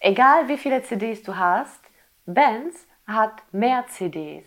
Egal wie viele CDs du hast, Benz hat mehr CDs.